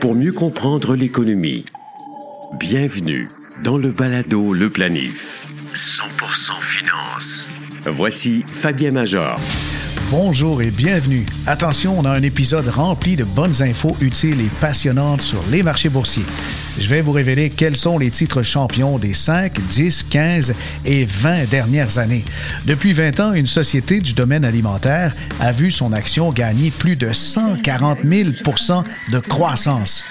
pour mieux comprendre l'économie. Bienvenue dans le balado Le Planif. 100% finance. Voici Fabien Major. Bonjour et bienvenue. Attention, on a un épisode rempli de bonnes infos utiles et passionnantes sur les marchés boursiers. Je vais vous révéler quels sont les titres champions des 5, 10, 15 et 20 dernières années. Depuis 20 ans, une société du domaine alimentaire a vu son action gagner plus de 140 000% de croissance.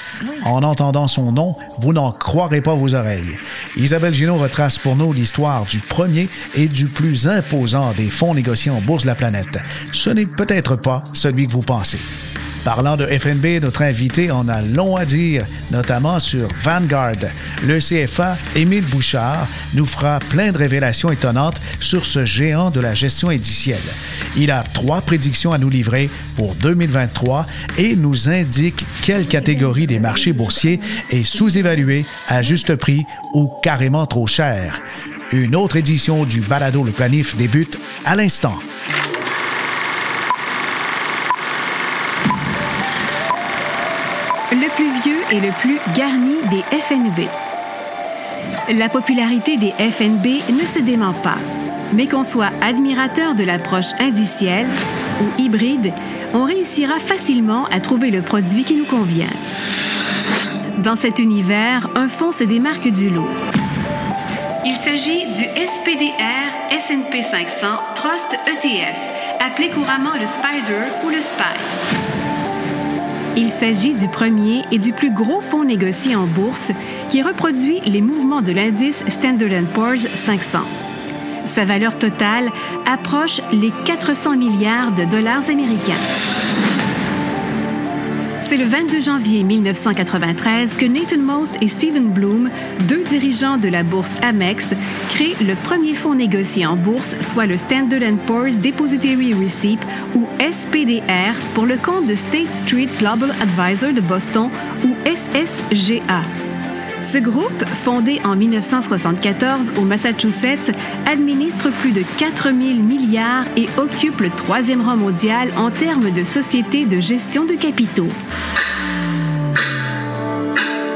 En entendant son nom, vous n'en croirez pas vos oreilles. Isabelle Gino retrace pour nous l'histoire du premier et du plus imposant des fonds négociés en bourse de la planète ce n'est peut-être pas celui que vous pensez. Parlant de FNB, notre invité en a long à dire, notamment sur Vanguard. Le CFA, Émile Bouchard, nous fera plein de révélations étonnantes sur ce géant de la gestion indicielle. Il a trois prédictions à nous livrer pour 2023 et nous indique quelle catégorie des marchés boursiers est sous-évaluée, à juste prix ou carrément trop cher. Une autre édition du Balado Le Planif débute à l'instant. Et le plus garni des FNB. La popularité des FNB ne se dément pas, mais qu'on soit admirateur de l'approche indicielle ou hybride, on réussira facilement à trouver le produit qui nous convient. Dans cet univers, un fonds se démarque du lot. Il s'agit du SPDR S&P 500 Trust ETF, appelé couramment le Spider ou le SPY. Il s'agit du premier et du plus gros fonds négocié en bourse qui reproduit les mouvements de l'indice Standard Poor's 500. Sa valeur totale approche les 400 milliards de dollars américains. C'est le 22 janvier 1993 que Nathan Most et Stephen Bloom, deux dirigeants de la bourse Amex, créent le premier fonds négocié en bourse, soit le Standard Poor's Depository Receipt ou SPDR pour le compte de State Street Global Advisor de Boston ou SSGA. Ce groupe, fondé en 1974 au Massachusetts, administre plus de 4 000 milliards et occupe le troisième rang mondial en termes de société de gestion de capitaux.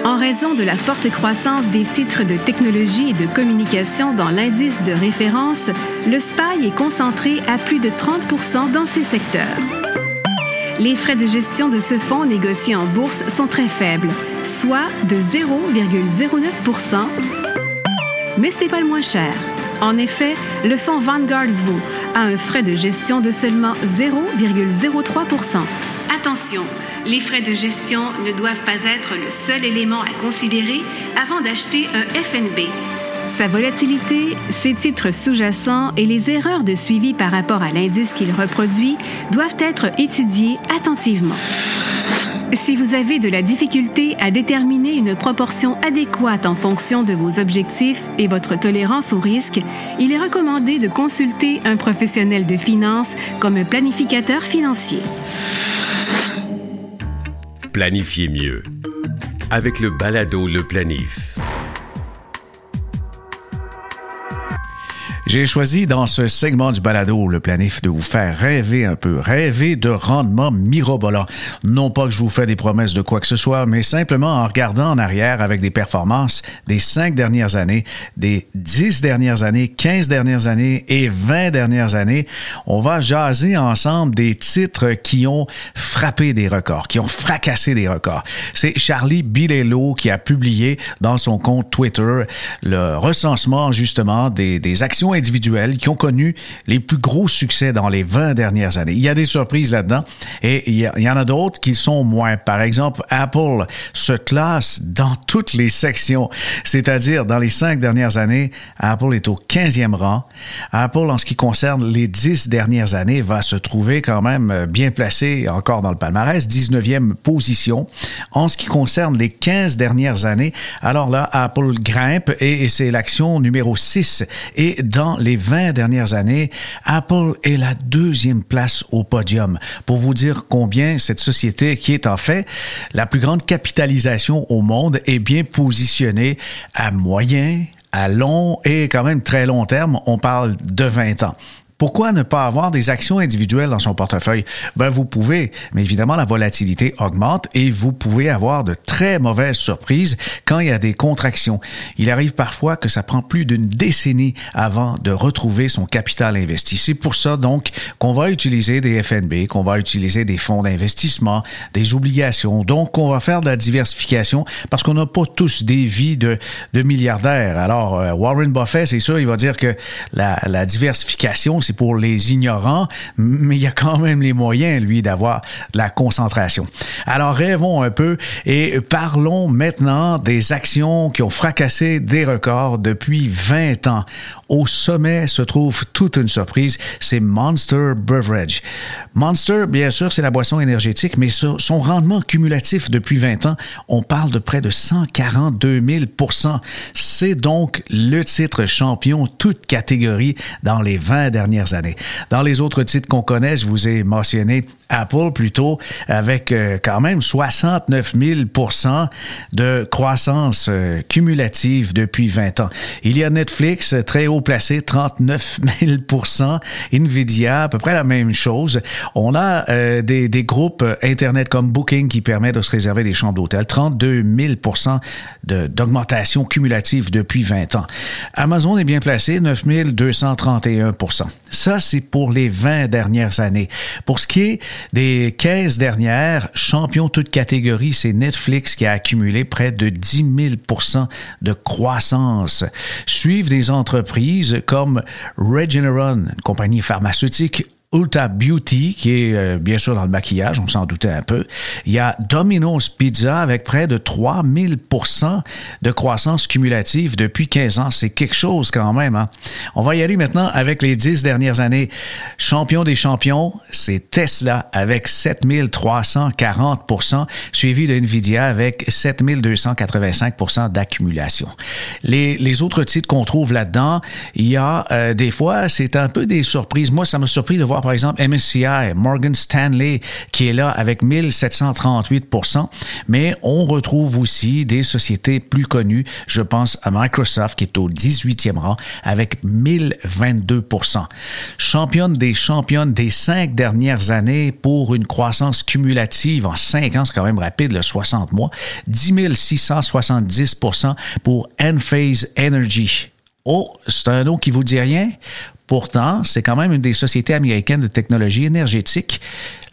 En raison de la forte croissance des titres de technologie et de communication dans l'indice de référence, le SPY est concentré à plus de 30 dans ces secteurs. Les frais de gestion de ce fonds négocié en bourse sont très faibles, soit de 0,09% Mais ce n'est pas le moins cher. En effet, le fonds Vanguard vaut a un frais de gestion de seulement 0,03% Attention, les frais de gestion ne doivent pas être le seul élément à considérer avant d'acheter un FNB. Sa volatilité, ses titres sous-jacents et les erreurs de suivi par rapport à l'indice qu'il reproduit doivent être étudiés attentivement. Si vous avez de la difficulté à déterminer une proportion adéquate en fonction de vos objectifs et votre tolérance au risque, il est recommandé de consulter un professionnel de finance comme un planificateur financier. Planifiez mieux avec le balado Le Planif. J'ai choisi dans ce segment du balado, le planif, de vous faire rêver un peu, rêver de rendement mirobolant. Non pas que je vous fais des promesses de quoi que ce soit, mais simplement en regardant en arrière avec des performances des cinq dernières années, des dix dernières années, quinze dernières années et vingt dernières années. On va jaser ensemble des titres qui ont frappé des records, qui ont fracassé des records. C'est Charlie Bilello qui a publié dans son compte Twitter le recensement justement des, des actions individuels qui ont connu les plus gros succès dans les 20 dernières années. Il y a des surprises là-dedans et il y, en a d'autres qui sont moins. Par exemple, Apple se classe dans toutes les sections, c'est-à-dire dans les cinq dernières années, Apple est au 15e rang. Apple, en ce qui concerne les 10 dernières années, va se trouver quand même bien placé encore dans le palmarès, 19e position. En ce qui concerne les 15 dernières années, alors là, Apple grimpe et, et c'est l'action numéro 6. Et dans les 20 dernières années, Apple est la deuxième place au podium. Pour vous dire combien cette société, qui est en fait la plus grande capitalisation au monde, est bien positionnée à moyen, à long et quand même très long terme. On parle de 20 ans. Pourquoi ne pas avoir des actions individuelles dans son portefeuille? Ben, vous pouvez, mais évidemment, la volatilité augmente et vous pouvez avoir de très mauvaises surprises quand il y a des contractions. Il arrive parfois que ça prend plus d'une décennie avant de retrouver son capital investi. C'est pour ça, donc, qu'on va utiliser des FNB, qu'on va utiliser des fonds d'investissement, des obligations. Donc, on va faire de la diversification parce qu'on n'a pas tous des vies de, milliardaires. Alors, euh, Warren Buffett, c'est sûr, il va dire que la diversification, c'est pour les ignorants, mais il y a quand même les moyens, lui, d'avoir la concentration. Alors, rêvons un peu et parlons maintenant des actions qui ont fracassé des records depuis 20 ans. Au sommet se trouve toute une surprise, c'est Monster Beverage. Monster, bien sûr, c'est la boisson énergétique, mais son rendement cumulatif depuis 20 ans, on parle de près de 142 000% C'est donc le titre champion, toute catégorie, dans les 20 dernières années. Dans les autres titres qu'on connaît, je vous ai mentionné Apple plutôt, avec euh, quand même 69 000% de croissance euh, cumulative depuis 20 ans. Il y a Netflix, très haut placé, 39 000% Nvidia, à peu près la même chose. On a euh, des, groupes Internet comme Booking qui permet de se réserver des chambres d'hôtel, 32 000 d'augmentation cumulative depuis 20 ans. Amazon est bien placé, 9 231 Ça, c'est pour les 20 dernières années. Pour ce qui est des 15 dernières, champion toute catégorie, c'est Netflix qui a accumulé près de 10 000% de croissance. Suivent des entreprises comme Regeneron, une compagnie pharmaceutique, Ulta Beauty, qui est euh, bien sûr dans le maquillage, on s'en doutait un peu. Il y a Domino's Pizza avec près de 3000% de croissance cumulative depuis 15 ans. C'est quelque chose quand même. Hein? On va y aller maintenant avec les 10 dernières années. Champion des champions, c'est Tesla avec 7340% suivi de Nvidia avec 7285% d'accumulation. Les, autres titres qu'on trouve là-dedans, il y a euh, des fois, c'est un peu des surprises. Moi, ça m'a surpris de voir par exemple MSCI, Morgan Stanley, qui est là avec 1738% mais on retrouve aussi des sociétés plus connues. Je pense à Microsoft, qui est au 18e rang avec 1022% Championne des championnes des cinq dernières années pour une croissance cumulative en cinq ans, c'est quand même rapide, le 60 mois, 10 670% pour Enphase Energy. Oh, c'est un nom qui vous dit rien? Pourtant, c'est quand même une des sociétés américaines de technologie énergétique.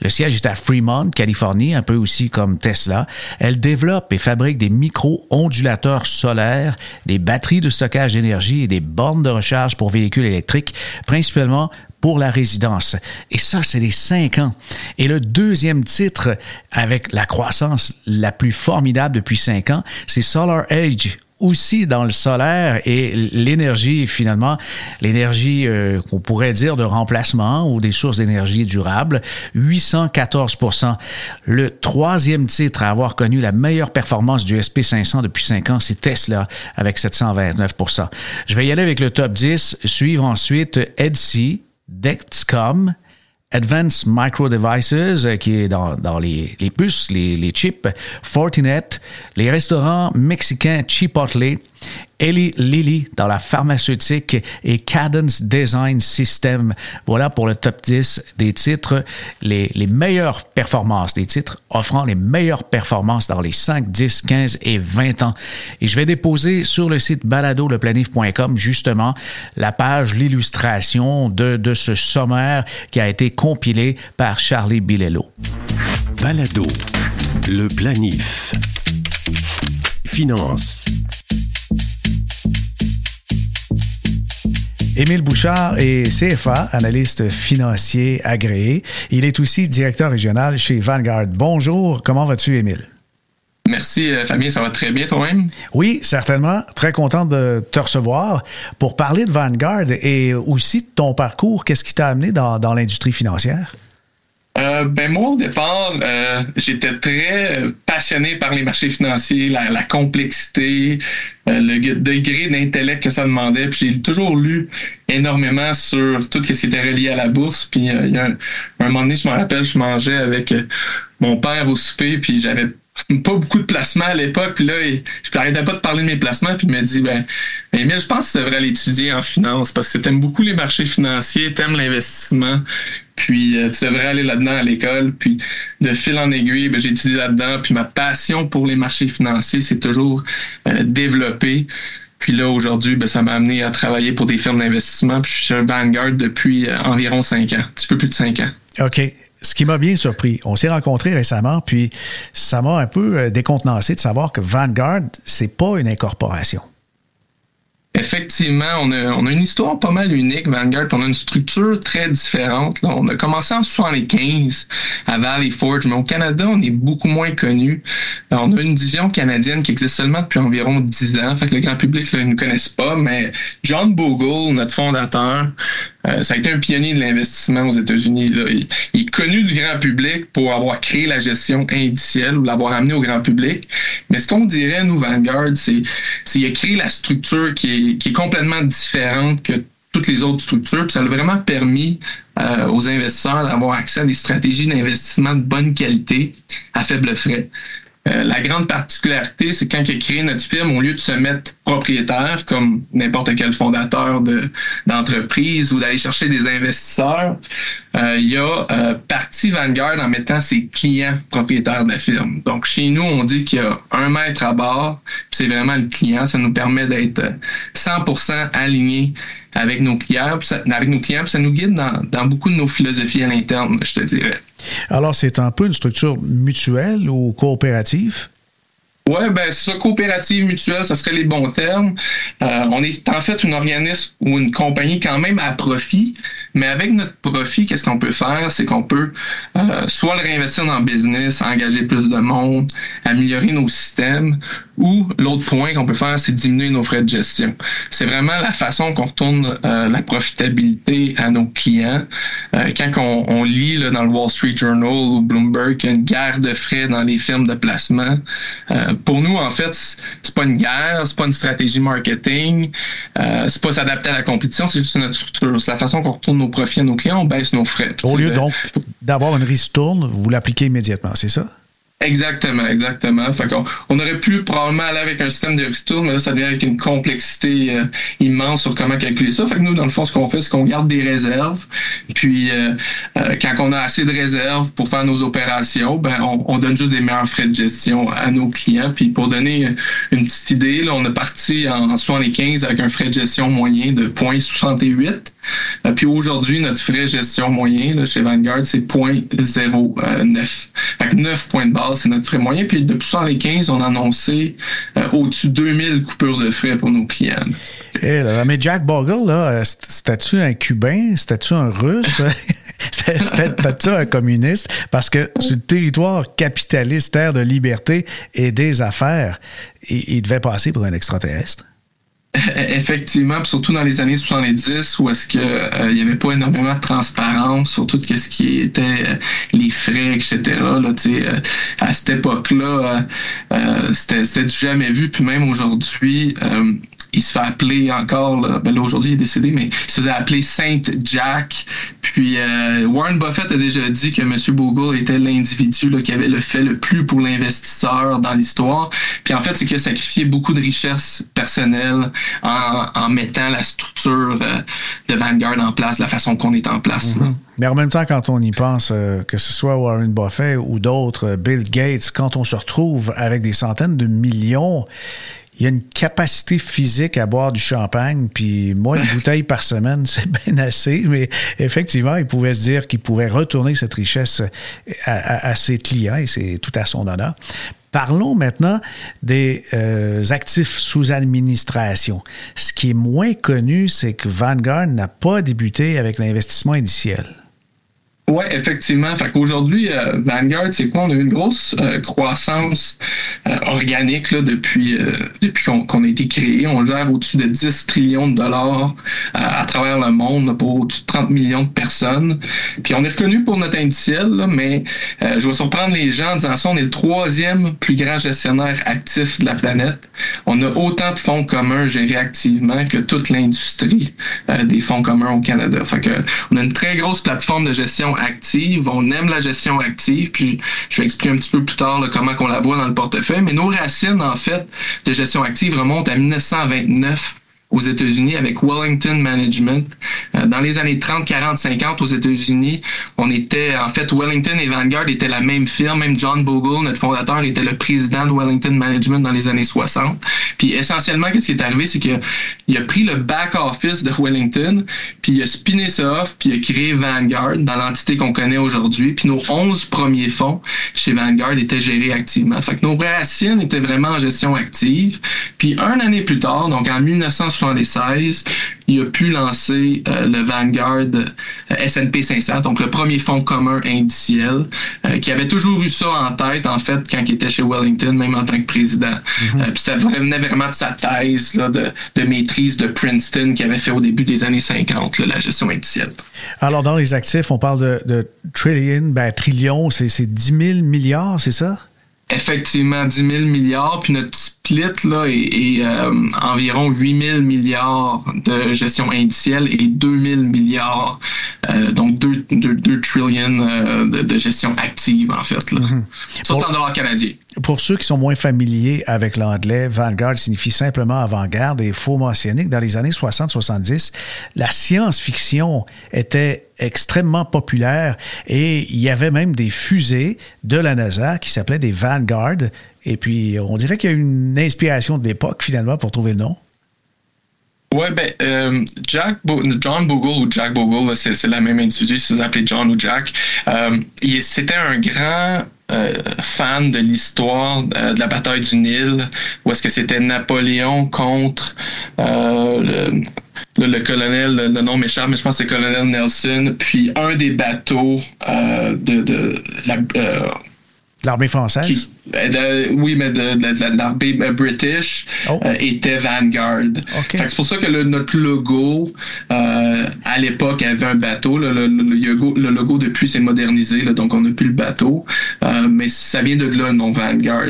Le siège est à Fremont, Californie, un peu aussi comme Tesla. Elle développe et fabrique des micro-ondulateurs solaires, des batteries de stockage d'énergie et des bornes de recharge pour véhicules électriques, principalement pour la résidence. Et ça, c'est les cinq ans. Et le deuxième titre avec la croissance la plus formidable depuis cinq ans, c'est Solar Edge aussi dans le solaire et l'énergie, finalement, l'énergie euh, qu'on pourrait dire de remplacement ou des sources d'énergie durables, 814% Le troisième titre à avoir connu la meilleure performance du SP500 depuis cinq ans, c'est Tesla avec 729% Je vais y aller avec le top 10, suivre ensuite Etsy, Dexcom, Advanced Micro Devices, euh, qui est dans, dans les, les, puces, les, les, chips, Fortinet, les restaurants mexicains Chipotle, Eli Lilly dans la pharmaceutique et Cadence Design System. Voilà pour le top 10 des titres, les, meilleures performances, des titres offrant les meilleures performances dans les 5, 10, 15 et 20 ans. Et je vais déposer sur le site baladoleplanif.com justement la page, l'illustration de, de ce sommaire qui a été compilé par Charlie Bilello. Balado, le planif. Finance. Émile Bouchard est CFA, analyste financier agréé. Il est aussi directeur régional chez Vanguard. Bonjour, comment vas-tu, Émile? Merci, euh, Fabien, ça va très bien toi-même? Oui, certainement. Très content de te recevoir pour parler de Vanguard et aussi de ton parcours. Qu'est-ce qui t'a amené dans, dans l'industrie financière? Euh, ben moi, au départ, euh, j'étais très passionné par les marchés financiers, la, complexité, euh, le degré d'intellect que ça demandait. Puis j'ai toujours lu énormément sur tout ce qui était relié à la bourse. Puis il y a un, moment donné, je me rappelle, je mangeais avec mon père au souper, puis j'avais pas beaucoup de placements à l'époque. Puis là, je n'arrêtais pas de parler de mes placements. Puis il m'a dit, ben, Emile, je pense que tu devrais l'étudier en finance parce que tu aimes beaucoup les marchés financiers, tu aimes l'investissement. Puis euh, tu devrais aller là-dedans à l'école. Puis de fil en aiguille, ben, j'ai étudié là-dedans. Puis ma passion pour les marchés financiers s'est toujours euh, développée. Puis là, aujourd'hui, ben, ça m'a amené à travailler pour des firmes d'investissement. Puis je suis chez Vanguard depuis euh, environ cinq ans, un petit peu plus de cinq ans. OK ce qui m'a bien surpris, on s'est rencontrés récemment, puis ça m'a un peu euh, décontenancé de savoir que Vanguard, c'est pas une incorporation. Effectivement, on a, une histoire pas mal unique, Vanguard. On a une structure très différente. On a commencé en 75 à Valley Forge, mais au Canada, on est beaucoup moins connu. On a une division canadienne qui existe seulement depuis environ 10 ans. Fait que le grand public ne nous connaisse pas, mais John Bogle, notre fondateur, euh, ça a été un pionnier de l'investissement aux États-Unis. Il, il, est connu du grand public pour avoir créé la gestion indicielle ou l'avoir amené au grand public. Mais ce qu'on dirait, nous, Vanguard, c'est qu'il a créé la structure qui est, complètement différente que toutes les autres structures. Ça a vraiment permis euh, aux investisseurs d'avoir accès à des stratégies d'investissement de bonne qualité à faible frais. Euh, la grande particularité, c'est quand il a créé notre firme, au lieu de se mettre propriétaire, comme n'importe quel fondateur d'entreprise ou d'aller chercher des investisseurs, euh, il a euh, parti Vanguard en mettant ses clients propriétaires de la firme. Donc, chez nous, on dit qu'il y a un maître à bord, c'est vraiment le client. Ça nous permet d'être 100% alignés avec nos clients, avec nos clients, puis ça nous guide dans, dans beaucoup de nos philosophies à l'interne, je te dirais. Alors, c'est un peu une structure mutuelle ou coopérative? Oui, ben ça, coopérative mutuelle, ça serait les bons termes. Euh, on est en fait un organisme ou une compagnie quand même à profit, mais avec notre profit, qu'est-ce qu'on peut faire? C'est qu'on peut euh, soit le réinvestir dans le business, engager plus de monde, améliorer nos systèmes, ou l'autre point qu'on peut faire, c'est diminuer nos frais de gestion. C'est vraiment la façon qu'on retourne euh, la profitabilité à nos clients. quand on, on lit là, dans le Wall Street Journal ou Bloomberg qu'il y a une guerre de frais dans les firmes de placement, pour nous, en fait, c'est pas une guerre, c'est pas une stratégie marketing, euh, c'est pas s'adapter à la compétition, c'est juste notre structure. C'est la façon qu'on retourne nos profits à nos clients, on baisse nos frais. Au lieu donc d'avoir une ristourne, vous l'appliquez immédiatement, c'est ça? Exactement, exactement. Fait qu'on, on aurait pu probablement aller avec un système de retour, mais là, ça devient avec une complexité euh, immense sur comment calculer ça. Fait que nous, dans le fond, ce qu'on fait, c'est qu'on garde des réserves. Puis, euh, euh, quand on a assez de réserves pour faire nos opérations, ben, on, donne juste des meilleurs frais de gestion à nos clients. Puis, pour donner une petite idée, là, on est parti en 75 avec un frais de gestion moyen de 0.68. Puis aujourd'hui, notre frais de gestion moyen là, chez Vanguard, c'est 0.09. Fait que 9 points de base c'est notre frais moyen. Puis depuis 115, on a annoncé euh, au-dessus de 2000 coupures de frais pour nos clients. Eh mais Jack Bogle, euh, c'était-tu un Cubain? C'était-tu un Russe? C'était-tu un communiste? Parce que sur le territoire capitaliste, terre de liberté et des affaires, il devait passer pour un extraterrestre. Effectivement, surtout dans les années 70, où est-ce que euh, il y avait pas énormément de transparence sur tout ce qui était euh, les frais, etc. Là, euh, à cette époque-là, c'était du jamais vu. Puis même aujourd'hui, il se fait appeler encore, là, ben là aujourd'hui il est décédé, mais il se faisait appeler Saint Jack. Puis euh, Warren Buffett a déjà dit que M. Bogle était l'individu qui avait le fait le plus pour l'investisseur dans l'histoire. Puis en fait, c'est qu'il a sacrifié beaucoup de richesses personnelles en, en mettant la structure euh, de Vanguard en place, la façon qu'on est en place. Mm-hmm. Mais en même temps, quand on y pense, euh, que ce soit Warren Buffett ou d'autres, Bill Gates, quand on se retrouve avec des centaines de millions, il y a une capacité physique à boire du champagne, puis moi, une bouteille par semaine, c'est bien assez, mais effectivement, il pouvait se dire qu'il pouvait retourner cette richesse à, ses clients, et c'est tout à son honneur. Parlons maintenant des euh, actifs sous administration. Ce qui est moins connu, c'est que Vanguard n'a pas débuté avec l'investissement initial. Oui, effectivement. Fait qu'aujourd'hui, euh, Vanguard, c'est quoi? On a eu une grosse euh, croissance euh, organique là, depuis, depuis qu'on a été créé. On gère au-dessus de 10 trillions de dollars à travers le monde pour au-dessus de 30 millions de personnes. Puis on est reconnu pour notre indiciel, mais je vais surprendre les gens en disant ça, on est le troisième plus grand gestionnaire actif de la planète. On a autant de fonds communs gérés activement que toute l'industrie des fonds communs au Canada. Fait que, on a une très grosse plateforme de gestion on aime la gestion active, puis je vais expliquer un petit peu plus tard comment on la voit dans le portefeuille, mais nos racines, en fait, de gestion active remontent à 1929 aux États-Unis avec Wellington Management. Euh, dans les années 30, 40, 50 aux États-Unis, on était, en fait, Wellington et Vanguard étaient la même firme. Même John Bogle, notre fondateur, était le président de Wellington Management dans les années 60. Puis essentiellement, qu'est-ce qui est arrivé, c'est qu'il a, pris le back-office de Wellington, puis il a spiné ça off, puis il a créé Vanguard dans l'entité qu'on connaît aujourd'hui. Puis nos 11 premiers fonds chez Vanguard étaient gérés activement. Fait que nos racines étaient vraiment en gestion active. Puis un année plus tard, donc en 1960, il a pu lancer euh, le Vanguard euh, S&P 500, donc le premier fonds commun indiciel, euh, qui avait toujours eu ça en tête, en fait, quand il était chez Wellington, même en tant que président. Mm-hmm. puis ça venait vraiment de sa thèse de, maîtrise de Princeton qu'il avait fait au début des années 50, la gestion indicielle. Alors, dans les actifs, on parle de, de trillion, ben, trillion, c'est 10 000 milliards, c'est ça? Effectivement 10 000 milliards, puis notre split là, est, euh, environ 8 000 milliards de gestion indicielle et 2 000 milliards, euh, donc 2, 2, trillions euh, de, gestion active, en fait. Là. Mm-hmm. Ça, c'est en dollars canadiens. Pour ceux qui sont moins familiers avec l'anglais, Vanguard signifie simplement avant-garde et il faut mentionner que dans les années 60-70, la science-fiction était extrêmement populaire et il y avait même des fusées de la NASA qui s'appelaient des Vanguard. Et puis, on dirait qu'il y a une inspiration de l'époque finalement pour trouver le nom. Oui, ben, euh, John Bogle ou Jack Bogle, c'est la même individu, si vous appelez John ou Jack. Euh, c'était un grand euh, fan de l'histoire de la bataille du Nil, où est-ce que c'était Napoléon contre le, le, colonel, le, nom m'échappe, mais je pense que c'est colonel Nelson, puis un des bateaux de, de la L'armée française? Euh, oui, mais de, l'armée euh, british oh. euh, était Vanguard. C'est pour ça que notre logo, à l'époque, avait un bateau. Le, le, logo, depuis, s'est modernisé, donc on n'a plus le bateau. mais ça vient de là, le nom Vanguard.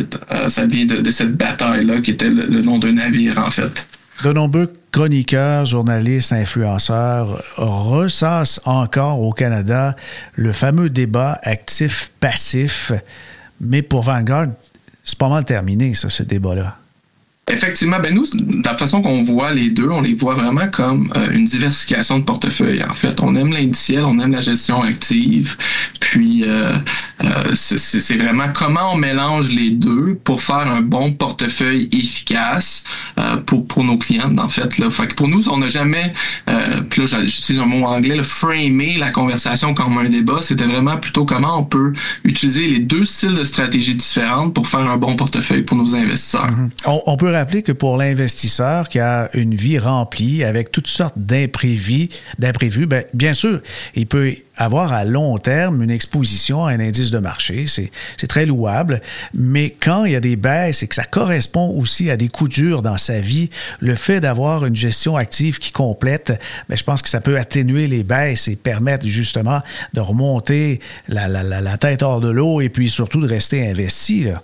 ça vient de, cette bataille-là, qui était le, nom d'un navire, en fait. De nombreux chroniqueurs, journalistes, influenceurs ressassent encore au Canada le fameux débat actif-passif mais pour Vanguard, c'est pas mal terminé, ça, ce débat-là. Effectivement, ben nous, de la façon qu'on voit les deux, on les voit vraiment comme euh, une diversification de portefeuille. En fait, on aime l'indiciel, on aime la gestion active, puis euh, euh, c'est vraiment comment on mélange les deux pour faire un bon portefeuille efficace pour, pour nos clients, en fait. Là. Fait que pour nous, on n'a jamais, là j'utilise un mot anglais, le framer la conversation comme un débat. C'était vraiment plutôt comment on peut utiliser les deux styles de stratégie différentes pour faire un bon portefeuille pour nos investisseurs. Mm-hmm. on peut rappeler que pour l'investisseur qui a une vie remplie avec toutes sortes d'imprévus, d'imprévus, ben, bien sûr, il peut avoir à long terme une exposition à un indice de marché. C'est très louable. Mais quand il y a des baisses et que ça correspond aussi à des coups durs dans sa vie, le fait d'avoir une gestion active qui complète, ben, je pense que ça peut atténuer les baisses et permettre justement de remonter la, la, la tête hors de l'eau et puis surtout de rester investi. Là.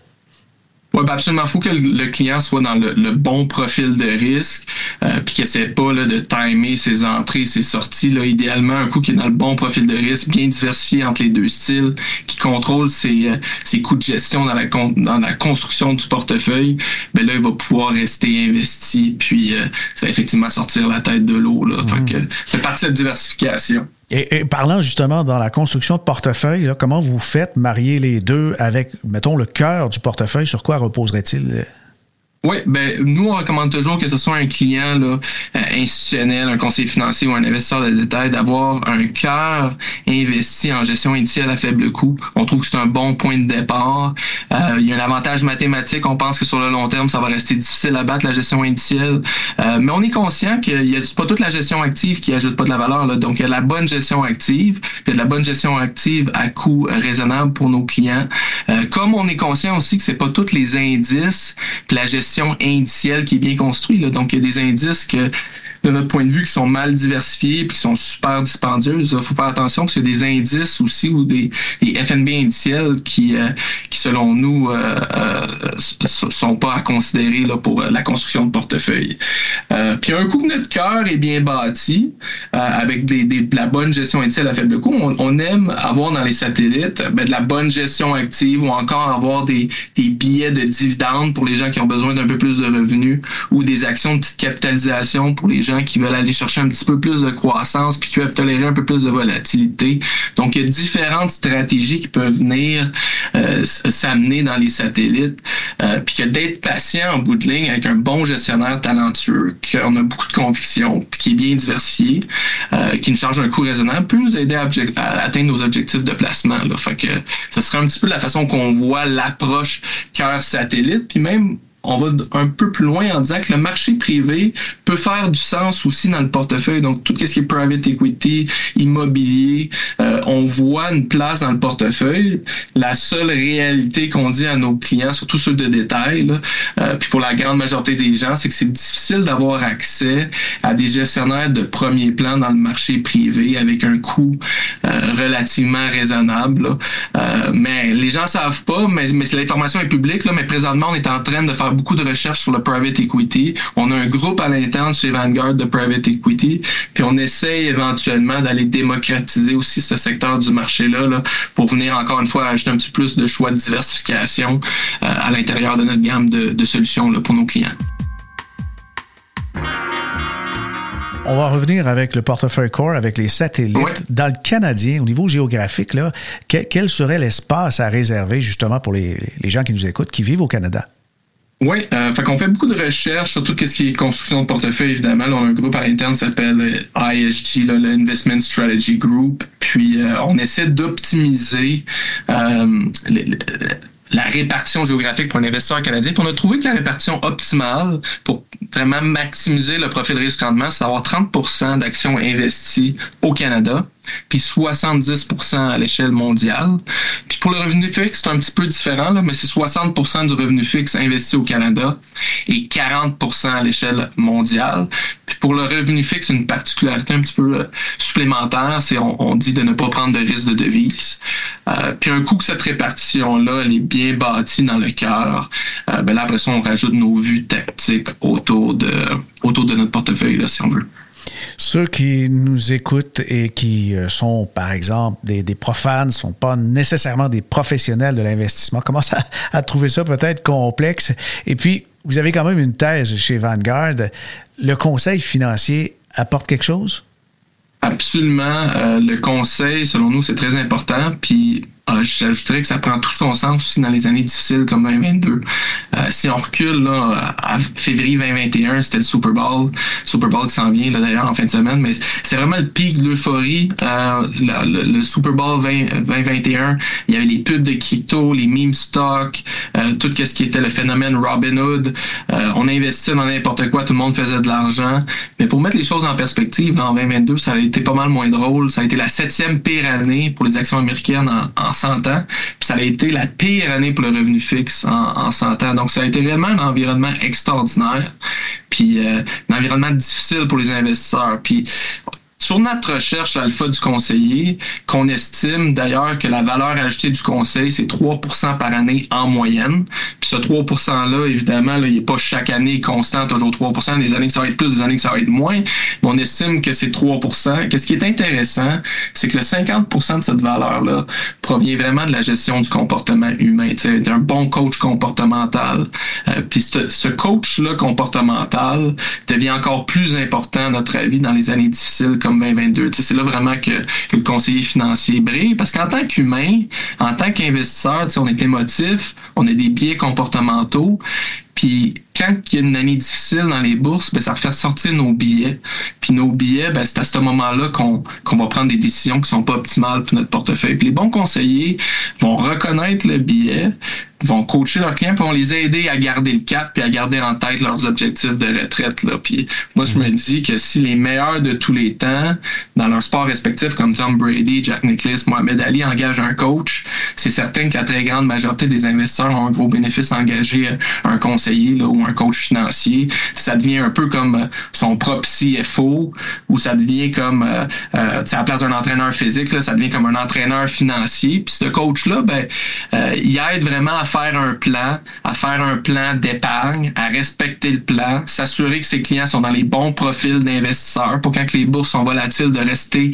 Oui, ben absolument. Il faut que le client soit dans le, bon profil de risque, euh, puis qu'il n'essaie pas là, de timer ses entrées, ses sorties. Là. Idéalement, un coup qui est dans le bon profil de risque, bien diversifié entre les deux styles, qui contrôle ses, euh, ses coûts de gestion dans la, dans la construction du portefeuille, ben là, il va pouvoir rester investi, puis euh, ça va effectivement sortir la tête de l'eau. Là. Fait que, c'est partie de la diversification. Et, parlant justement dans la construction de portefeuille, comment vous faites marier les deux avec, mettons, le cœur du portefeuille, sur quoi reposerait-il? Oui, ben nous, on recommande toujours que ce soit un client là, euh, institutionnel, un conseiller financier ou un investisseur de détail, d'avoir un cœur investi en gestion indicielle à faible coût. On trouve que c'est un bon point de départ. Euh, il y a un avantage mathématique. On pense que sur le long terme, ça va rester difficile à battre la gestion indicielle. Euh, mais on est conscient qu'il y a pas toute la gestion active qui ajoute pas de la valeur. Là. Donc, il y a la bonne gestion active, puis il y a de la bonne gestion active à coût raisonnable pour nos clients. comme on est conscient aussi que c'est pas tous les indices, puis la gestion indicielle qui est bien construite. Donc, il y a des indices que de notre point de vue, qui sont mal diversifiés et qui sont super dispendieuses. Il faut faire attention parce qu'il y a des indices aussi ou des, des FNB indiciels qui, euh, qui selon nous, euh, euh, sont pas à considérer là, pour la construction de portefeuille. puis un coup que notre cœur est bien bâti, avec des, des, de la bonne gestion indicielle à faible coût, on, on aime avoir dans les satellites ben, de la bonne gestion active ou encore avoir des, des billets de dividendes pour les gens qui ont besoin d'un peu plus de revenus ou des actions de petite capitalisation pour les gens qui veulent aller chercher un petit peu plus de croissance puis qui peuvent tolérer un peu plus de volatilité. Donc, il y a différentes stratégies qui peuvent venir euh, s'amener dans les satellites. Euh, puis que d'être patient en bout de ligne avec un bon gestionnaire talentueux, qu'on a beaucoup de conviction, puis qui est bien diversifié, euh, qui nous charge un coût raisonnable, peut nous aider à, atteindre nos objectifs de placement. Là. Fait que ce serait un petit peu la façon qu'on voit l'approche cœur satellite, puis même on va un peu plus loin en disant que le marché privé peut faire du sens aussi dans le portefeuille. Donc, tout ce qui est private equity, immobilier, euh, on voit une place dans le portefeuille. La seule réalité qu'on dit à nos clients, surtout ceux de détail, euh, puis pour la grande majorité des gens, c'est que c'est difficile d'avoir accès à des gestionnaires de premier plan dans le marché privé avec un coût euh, relativement raisonnable. mais les gens savent pas, mais, mais l'information est publique, là, mais présentement, on est en train de faire beaucoup de recherches sur le private equity. On a un groupe à l'interne chez Vanguard de private equity, puis on essaye éventuellement d'aller démocratiser aussi ce secteur du marché-là là, pour venir encore une fois ajouter un petit peu plus de choix de diversification euh, à l'intérieur de notre gamme de, de solutions là, pour nos clients. On va revenir avec le portefeuille core, avec les satellites. Dans le Canadien, au niveau géographique, là, quel serait l'espace à réserver justement pour les, les gens qui nous écoutent, qui vivent au Canada? Oui, euh, fait qu'on fait beaucoup de recherches sur tout ce qui est construction de portefeuille, évidemment. on a un groupe à l'interne qui s'appelle ISG, là, le Investment Strategy Group. Puis euh, on essaie d'optimiser euh, la répartition géographique pour un investisseur canadien. Puis on a trouvé que la répartition optimale pour vraiment maximiser le profil risque-rendement, c'est d'avoir 30% d'actions investies au Canada, puis 70% à l'échelle mondiale. Puis pour le revenu fixe, c'est un petit peu différent, là, mais c'est 60% du revenu fixe investi au Canada et 40% à l'échelle mondiale. Puis pour le revenu fixe, une particularité un petit peu euh, supplémentaire, c'est on, dit de ne pas prendre de risque de devise. Euh, puis un coup que cette répartition-là, elle est bien bâtie dans le cœur, euh, ben là, après ça, on rajoute nos vues tactiques autour de, autour de notre portefeuille, là, si on veut. Ceux qui nous écoutent et qui euh, sont, par exemple, des, profanes, ne sont pas nécessairement des professionnels de l'investissement, commencent à, trouver ça peut-être complexe? Et puis, vous avez quand même une thèse chez Vanguard. Le conseil financier apporte quelque chose? Absolument. Euh, le conseil, selon nous, c'est très important. Puis j'ajouterais que ça prend tout son sens aussi dans les années difficiles comme 2022. Euh, si on recule là, à février 2021, c'était le Super Bowl. Super Bowl qui s'en vient d'ailleurs en fin de semaine, mais c'est vraiment le pic de l'euphorie. Euh, le, Super Bowl 2021, il y avait les pubs de crypto, les meme stocks, euh, tout ce qui était le phénomène Robin Hood. Euh, on investit dans n'importe quoi, tout le monde faisait de l'argent. Mais pour mettre les choses en perspective, là, en 2022, ça a été pas mal moins drôle. Ça a été la septième pire année pour les actions américaines en, en 100 ans. Puis ça a été la pire année pour le revenu fixe en, en 100 ans. Donc ça a été réellement un environnement extraordinaire. Puis euh, un environnement difficile pour les investisseurs. Puis sur notre recherche alpha du conseiller, qu'on estime d'ailleurs que la valeur ajoutée du conseil, c'est 3 par année en moyenne. Puis ce 3 %-là, évidemment, là, il n'est pas chaque année constant, toujours 3 Des années que ça va être plus, des années que ça va être moins. Mais on estime que c'est 3 Qu'est-ce qui est intéressant, c'est que le 50% de cette valeur-là provient vraiment de la gestion du comportement humain, d'un bon coach comportemental. Euh, puis ce, ce coach-là comportemental devient encore plus important, à notre avis, dans les années difficiles comme 2022. C'est là vraiment que, le conseiller financier brille. Parce qu'en tant qu'humain, en tant qu'investisseur, on est émotif, on a des biais comportementaux. Puis quand il y a une année difficile dans les bourses, ben, ça fait sortir nos billets. Puis nos billets, ben, c'est à ce moment-là qu'on va prendre des décisions qui sont pas optimales pour notre portefeuille. Puis les bons conseillers vont reconnaître le billet, vont coacher leurs clients, puis vont les aider à garder le cap, puis à garder en tête leurs objectifs de retraite. Là. Puis moi, je me dis que si les meilleurs de tous les temps, dans leur sport respectif, comme Tom Brady, Jack Nicklaus, Mohamed Ali, engagent un coach, c'est certain que la très grande majorité des investisseurs ont un gros bénéfice à engager un conseiller là, ou un coach financier. Ça devient un peu comme euh, son propre CFO, ou ça devient comme, euh, euh, à la place d'un entraîneur physique, là, ça devient comme un entraîneur financier. Puis ce coach-là, ben, il aide vraiment à faire un plan, à faire un plan d'épargne, à respecter le plan, s'assurer que ses clients sont dans les bons profils d'investisseurs pour quand les bourses sont volatiles de rester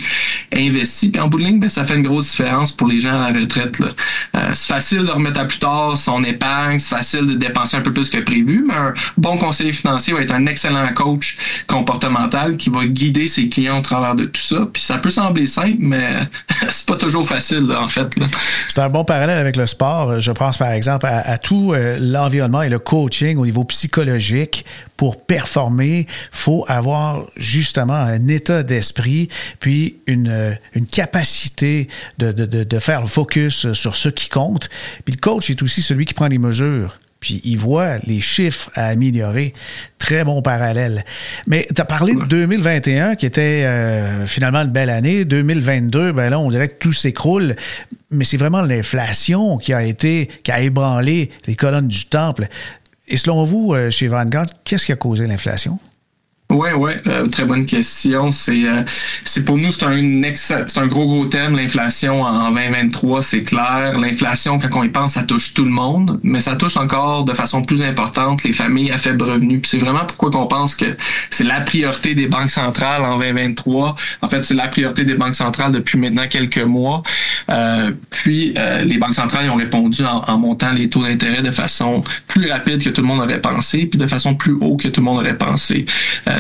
investis. Puis en bout de ligne, ben, ça fait une grosse différence pour les gens à la retraite. Euh, c'est facile de remettre à plus tard son épargne, c'est facile de dépenser un peu plus que prévu, mais un bon conseiller financier va être un excellent coach comportemental qui va guider ses clients au travers de tout ça. Puis ça peut sembler simple, mais c'est pas toujours facile en fait. C'est un bon parallèle avec le sport. Je pense par exemple à, tout euh, l'environnement et le coaching au niveau psychologique. Pour performer, faut avoir justement un état d'esprit, puis une, euh, une capacité de, de, de faire le focus sur ce qui compte. Puis le coach est aussi celui qui prend les mesures puis il voit les chiffres à améliorer. Très bon parallèle. Mais tu as parlé de 2021 qui était euh, finalement une belle année. 2022, ben là, on dirait que tout s'écroule. Mais c'est vraiment l'inflation qui a été, qui a ébranlé les colonnes du temple. Et selon vous, euh, chez Vanguard, qu'est-ce qui a causé l'inflation? Oui, oui, euh, très bonne question. C'est euh, c'est pour nous, c'est un, c'est un gros, gros thème, l'inflation en 2023, c'est clair. L'inflation, quand on y pense, ça touche tout le monde, mais ça touche encore de façon plus importante les familles à faible revenu. c'est vraiment pourquoi qu'on pense que c'est la priorité des banques centrales en 2023. En fait, c'est la priorité des banques centrales depuis maintenant quelques mois. Euh, puis, les banques centrales ont répondu en, en montant les taux d'intérêt de façon plus rapide que tout le monde aurait pensé, puis de façon plus haut que tout le monde aurait pensé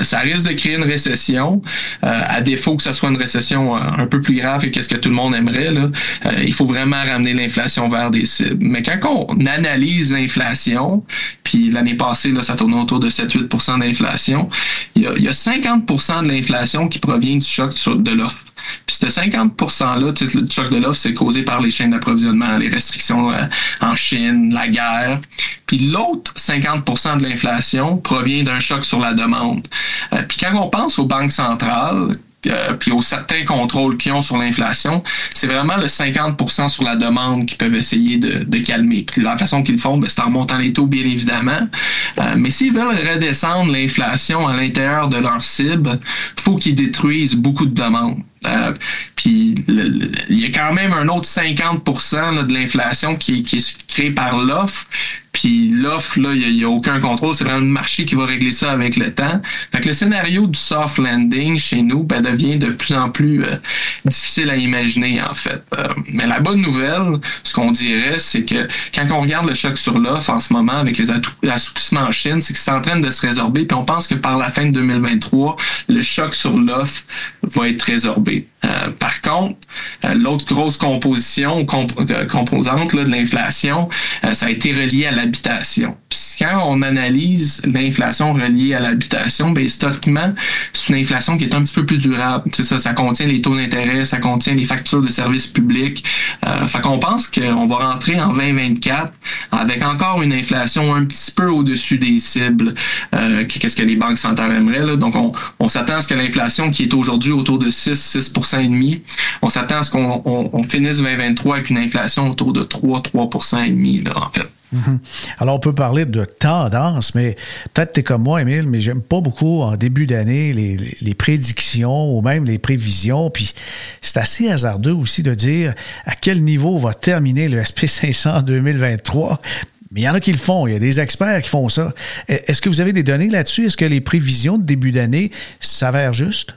ça risque de créer une récession, euh, à défaut que ce soit une récession euh, un peu plus grave que ce que tout le monde aimerait. Là, euh, il faut vraiment ramener l'inflation vers des cibles. Mais quand on analyse l'inflation, puis l'année passée, là, ça tournait autour de 7-8% d'inflation, il y a 50% de l'inflation qui provient du choc de l'offre. Puis ce 50 %-là, le choc de l'offre, c'est causé par les chaînes d'approvisionnement, les restrictions euh, en Chine, la guerre. Puis l'autre 50% de l'inflation provient d'un choc sur la demande. Euh, puis quand on pense aux banques centrales, euh, puis aux certains contrôles qu'ils ont sur l'inflation, c'est vraiment le 50% sur la demande qu'ils peuvent essayer de, calmer. La façon qu'ils font, ben, c'est en montant les taux, bien évidemment. Euh, mais s'ils veulent redescendre l'inflation à l'intérieur de leur cible, faut qu'ils détruisent beaucoup de demandes. Euh, puis il y a quand même un autre 50% de l'inflation qui, qui, est créé par l'offre. Puis l'offre, là, il n'y a, aucun contrôle. C'est vraiment le marché qui va régler ça avec le temps. Fait que le scénario du soft landing chez nous ben, devient de plus en plus euh, difficile à imaginer, en fait. Euh, mais la bonne nouvelle, ce qu'on dirait, c'est que quand on regarde le choc sur l'offre en ce moment avec les assouplissements en Chine, c'est que c'est en train de se résorber. Puis on pense que par la fin de 2023, le choc sur l'offre va être résorbé. Euh, par contre, euh, l'autre grosse composition euh, composante de l'inflation, ça a été relié à l'habitation. Quand on analyse l'inflation reliée à l'habitation, ben, historiquement, c'est une inflation qui est un petit peu plus durable. Ça, ça contient les taux d'intérêt, ça contient les factures de services publics. fait qu'on pense qu'on va rentrer en 2024 avec encore une inflation un petit peu au-dessus des cibles qu'est-ce que les banques centrales aimeraient. Donc, on, on s'attend à ce que l'inflation qui est aujourd'hui autour de 6, 6 et demi. On s'attend à ce qu'on finisse 2023 avec une inflation autour de 3, 3 et demi, là, en fait. Mhm. Alors, on peut parler de tendance, mais peut-être tu es comme moi, Émile, mais j'aime pas beaucoup en début d'année les, prédictions ou même les prévisions. Puis c'est assez hasardeux aussi de dire à quel niveau va terminer le SP500 2023. Mais il y en a qui le font. Il y a des experts qui font ça. Est-ce que vous avez des données là-dessus? Est-ce que les prévisions de début d'année s'avèrent justes?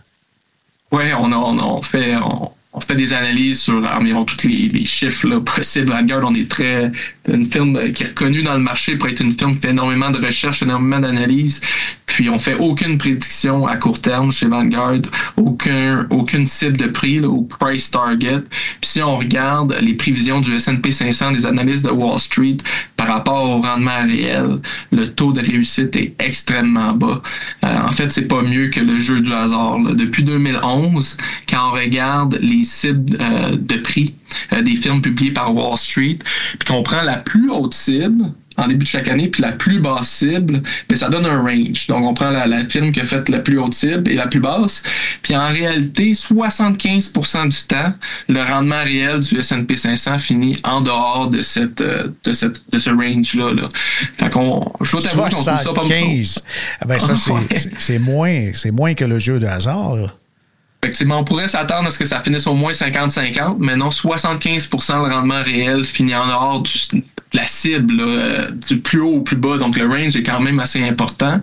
Oui, on, on, on, fait on, fait des analyses sur environ tous les, chiffres là, possibles. Vanguard, on est très une firme qui est reconnue dans le marché pour être une firme qui fait énormément de recherches, énormément d'analyses. Puis on fait aucune prédiction à court terme chez Vanguard, aucun, aucune cible de prix ou price target. Puis si on regarde les prévisions du S&P 500, des analyses de Wall Street par rapport au rendement réel, le taux de réussite est extrêmement bas. Euh, en fait, c'est pas mieux que le jeu du hasard. Depuis 2011, quand on regarde les cibles euh, de prix euh, des films publiés par Wall Street, puis qu'on prend la plus haute cible, en début de chaque année, puis la plus basse cible, ben, ça donne un range. Donc, on prend la, la firme qui a fait la plus haute cible et la plus basse. Puis en réalité, 75% du temps, le rendement réel du S&P 500 finit en dehors de cette euh, de cette de ce range-là. Là. Fait qu'on, je dois t'avouer qu'on trouve ça pas 15. Ah ben ça, c'est moins, moins que le jeu de hasard. Là. Effectivement, on pourrait s'attendre à ce que ça finisse au moins 50-50, mais non, 75% le rendement réel finit en dehors du, la cible du plus haut au plus bas. Donc, le range est quand même assez important.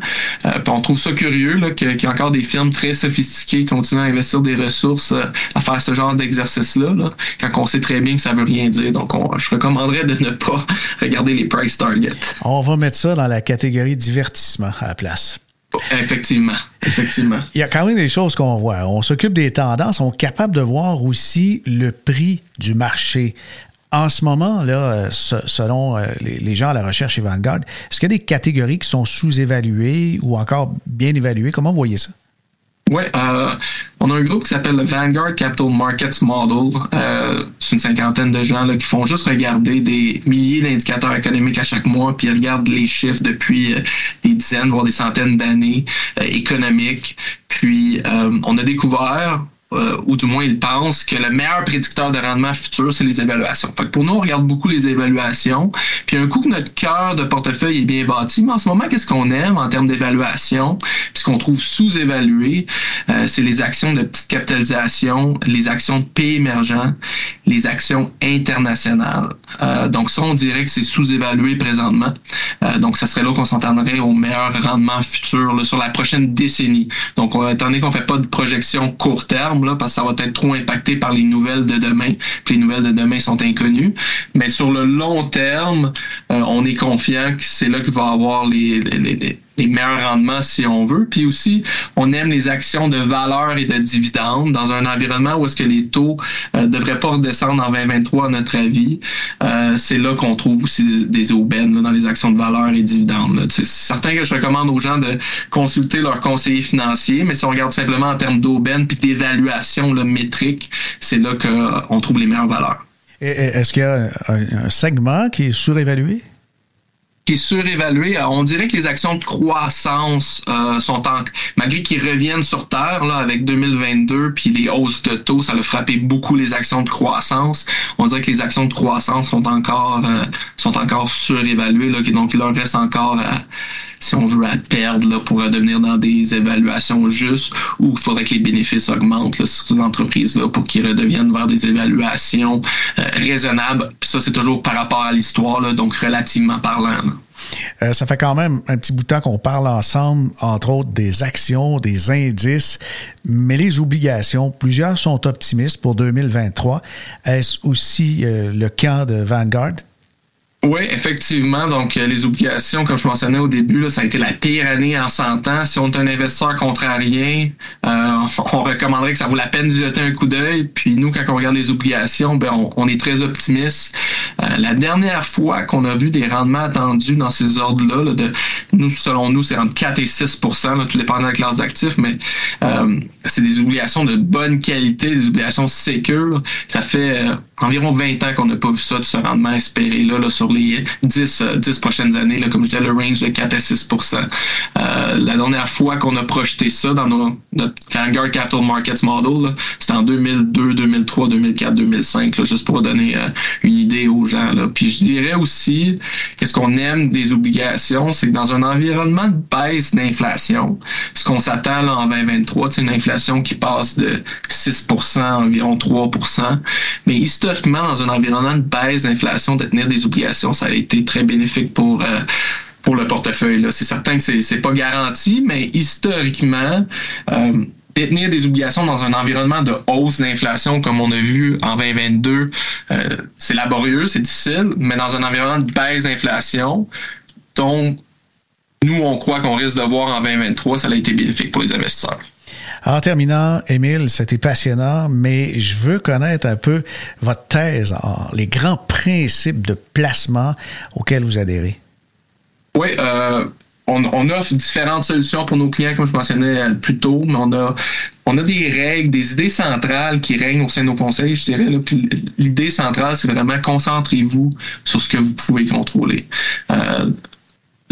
on trouve ça curieux qu'il y a encore des firmes très sophistiquées qui continuent à investir des ressources à faire ce genre d'exercice-là, là, quand on sait très bien que ça veut rien dire. Donc, je recommanderais de ne pas regarder les price targets. On va mettre ça dans la catégorie divertissement à la place. Effectivement, effectivement. Il y a quand même des choses qu'on voit. On s'occupe des tendances, on est capable de voir aussi le prix du marché. En ce moment, là, euh, selon euh, les gens à la recherche et Vanguard, est-ce qu'il y a des catégories qui sont sous-évaluées ou encore bien évaluées? Comment vous voyez ça? Oui, euh, on a un groupe qui s'appelle le Vanguard Capital Markets Model. Euh, c'est une cinquantaine de gens là, qui font juste regarder des milliers d'indicateurs économiques à chaque mois, puis ils regardent les chiffres depuis euh, des dizaines, voire des centaines d'années économiques. Puis on a découvert euh, ou du moins ils pensent que le meilleur prédicteur de rendement futur, c'est les évaluations. Fait que pour nous, on regarde beaucoup les évaluations. Puis un coup que notre cœur de portefeuille est bien bâti, mais en ce moment, qu'est-ce qu'on aime en termes d'évaluation? Puis ce qu'on trouve sous-évalué, euh, c'est les actions de petite capitalisation, les actions de pays émergents, les actions internationales. Euh, donc ça, on dirait que c'est sous-évalué présentement. donc ça serait là qu'on s'entendrait au meilleur rendement futur sur la prochaine décennie. Donc étant donné qu'on fait pas de projection court terme, parce que ça va être trop impacté par les nouvelles de demain. Puis les nouvelles de demain sont inconnues. Mais sur le long terme, euh, on est confiant que c'est là qu'il va y avoir les, les, meilleurs rendements si on veut. Puis aussi, on aime les actions de valeur et de dividendes dans un environnement où est-ce que les taux ne euh, devraient pas redescendre en 2023 à notre avis. Euh, c'est là qu'on trouve aussi des, aubaines dans les actions de valeur et dividendes. C'est certain que je recommande aux gens de consulter leur conseiller financier, mais si on regarde simplement en termes d'aubaine puis d'évaluation métrique, c'est là qu'on trouve les meilleures valeurs. Est-ce qu'il y a un segment qui est surévalué? Qui est surévalué. on dirait que les actions de croissance euh, sont en malgré qu'ils reviennent sur terre là avec 2022 puis les hausses de taux, ça a frappé beaucoup les actions de croissance. On dirait que les actions de croissance sont encore euh, sont encore surévaluées là, donc il leur reste encore si on veut à perdre là, pour devenir dans des évaluations justes ou il faudrait que les bénéfices augmentent là, sur l'entreprise là, pour qu'ils redeviennent vers des évaluations euh, raisonnables. Puis ça, c'est toujours par rapport à l'histoire, donc relativement parlant. Euh, ça fait quand même un petit bout de temps qu'on parle ensemble, entre autres, des actions, des indices, mais les obligations, plusieurs sont optimistes pour 2023. Est-ce aussi euh, le camp de Vanguard? Oui, effectivement. Donc, euh, les obligations, comme je mentionnais au début, là, ça a été la pire année en 100 ans. Si on est un investisseur contrarien, euh, on recommanderait que ça vaut la peine d'y jeter un coup d'œil. Puis nous, quand on regarde les obligations, ben, on, est très optimiste. Euh, la dernière fois qu'on a vu des rendements attendus dans ces ordres-là, de, nous, selon nous, c'est entre 4 et 6 là, tout dépend de la classe d'actifs, mais euh, c'est des obligations de bonne qualité, des obligations sécures. Ça fait environ 20 ans qu'on n'a pas vu ça de ce rendement espéré là, là sur les 10, 10 euh, prochaines années, là, comme je disais, le range de 4 à 6 euh, La dernière fois qu'on a projeté ça dans notre Vanguard Capital Markets Model, c'était en 2002, 2003, 2004, 2005, juste pour donner euh, une idée aux gens. Là. Puis je dirais aussi, qu'est-ce qu'on aime des obligations, c'est que dans un environnement de baisse d'inflation, ce qu'on s'attend en 2023, c'est une inflation qui passe de 6 à environ 3 mais historiquement, dans un environnement de baisse d'inflation, de tenir des obligations, ça a été très bénéfique pour euh, pour le portefeuille. C'est certain que c'est pas garanti, mais historiquement, euh, détenir des obligations dans un environnement de hausse d'inflation comme on a vu en 2022, euh, c'est laborieux, c'est difficile, mais dans un environnement de baisse d'inflation, donc nous, on croit qu'on risque de voir en 2023, ça a été bénéfique pour les investisseurs. En terminant, Émile, c'était passionnant, mais je veux connaître un peu votre thèse, les grands principes de placement auxquels vous adhérez. Oui, euh, on, offre différentes solutions pour nos clients, comme je mentionnais euh, plus tôt, mais on a, on a des règles, des idées centrales qui règnent au sein de nos conseils, je dirais. L'idée centrale, c'est vraiment concentrez-vous sur ce que vous pouvez contrôler. Euh,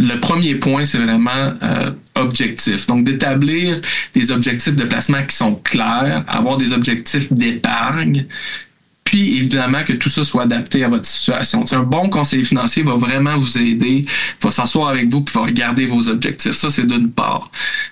le premier point, c'est vraiment euh, objectif. Donc, d'établir des objectifs de placement qui sont clairs, avoir des objectifs d'épargne, puis évidemment que tout ça soit adapté à votre situation. un bon conseiller financier va vraiment vous aider, va s'asseoir avec vous, puis va regarder vos objectifs. Ça, c'est d'une part.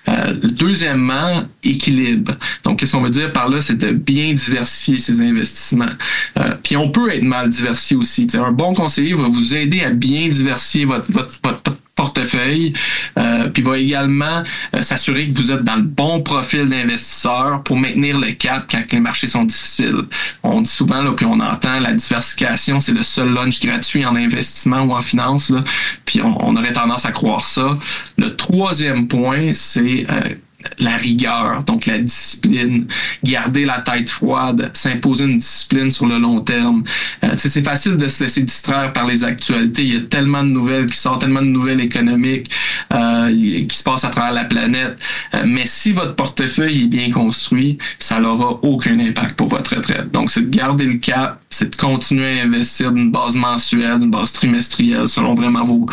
Euh, deuxièmement, équilibre. Donc, qu'est-ce qu'on veut dire par là, c'est de bien diversifier ses investissements. Euh, puis on peut être mal diversifié aussi. un bon conseiller va vous aider à bien diversifier votre, votre, votre portefeuille, euh, puis va également euh, s'assurer que vous êtes dans le bon profil d'investisseur pour maintenir le cap quand les marchés sont difficiles. On dit souvent, là, puis on entend, la diversification, c'est le seul lunch gratuit en investissement ou en finance, là, puis on, on aurait tendance à croire ça. Le troisième point, c'est euh, la rigueur, donc la discipline, garder la tête froide, s'imposer une discipline sur le long terme. Euh, c'est facile de se laisser distraire par les actualités. Il y a tellement de nouvelles qui sortent, tellement de nouvelles économiques euh, qui se passent à travers la planète. Euh, mais si votre portefeuille est bien construit, ça n'aura aucun impact pour votre retraite. Donc, c'est de garder le cap, c'est de continuer à investir d'une base mensuelle, d'une base trimestrielle, selon vraiment vos,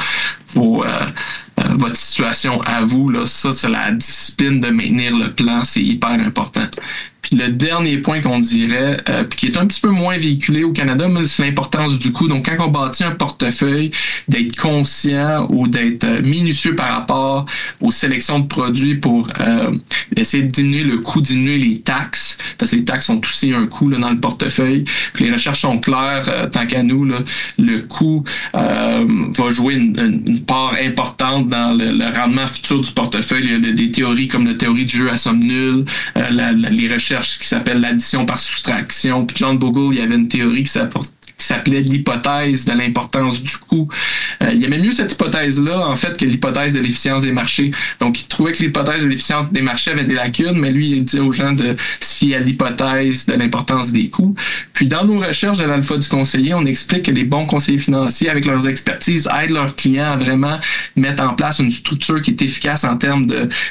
euh, euh, votre situation à vous. Là, ça, c'est la discipline de maintenir le plan, c'est hyper important. Puis le dernier point qu'on dirait, euh, qui est un petit peu moins véhiculé au Canada, mais c'est l'importance du coût. Donc, quand on bâtit un portefeuille, d'être conscient ou d'être euh, minutieux par rapport aux sélections de produits pour euh, essayer de diminuer le coût, diminuer les taxes, parce que les taxes ont aussi un coût là, dans le portefeuille. Les recherches sont claires, tant qu'à nous, là, le coût va jouer une, part importante dans le, rendement futur du portefeuille. Il y a des, théories comme la théorie du jeu à somme nulle, les recherches qui s'appelle l'addition par soustraction. Puis John Bogle, il y avait une théorie qui s'apporte qui s'appelait l'hypothèse de l'importance du coût. Euh, il aimait mieux cette hypothèse-là, en fait, que l'hypothèse de l'efficience des marchés. Donc, il trouvait que l'hypothèse de l'efficience des marchés avait des lacunes, mais lui, il disait aux gens de se fier à l'hypothèse de l'importance des coûts. Puis, dans nos recherches de l'alpha du conseiller, on explique que les bons conseillers financiers, avec leurs expertises, aident leurs clients à vraiment mettre en place une structure qui est efficace en termes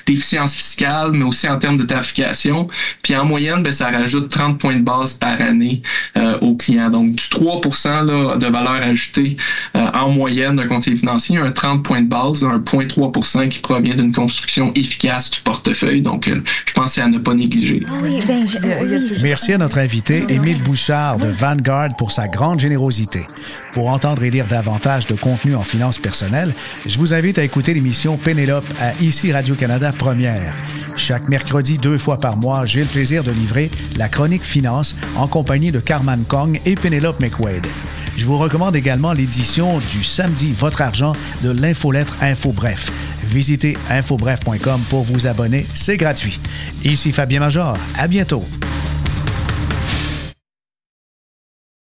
d'efficience fiscale, mais aussi en termes de tarification. Puis, en moyenne, ben, ça rajoute 30 points de base par année euh, aux clients. Donc, du 3 de valeur ajoutée euh, en moyenne d'un conseiller financier, un 30 points de base, un 0,3 qui provient d'une construction efficace du portefeuille. Donc, euh, je pense c'est à ne pas négliger. Ah ben, Merci à notre invité, Émile Bouchard de Vanguard, pour sa grande générosité. Pour entendre et lire davantage de contenu en finances personnelles, je vous invite à écouter l'émission Pénélope à ICI Radio-Canada Première. Chaque mercredi, deux fois par mois, j'ai le plaisir de livrer la chronique finance en compagnie de Carman Kong et Pénélope McWade. Je vous recommande également l'édition du samedi Votre argent de l'infolettre Info Bref. Visitez infobref.com pour vous abonner, c'est gratuit. Ici Fabien Major, à bientôt.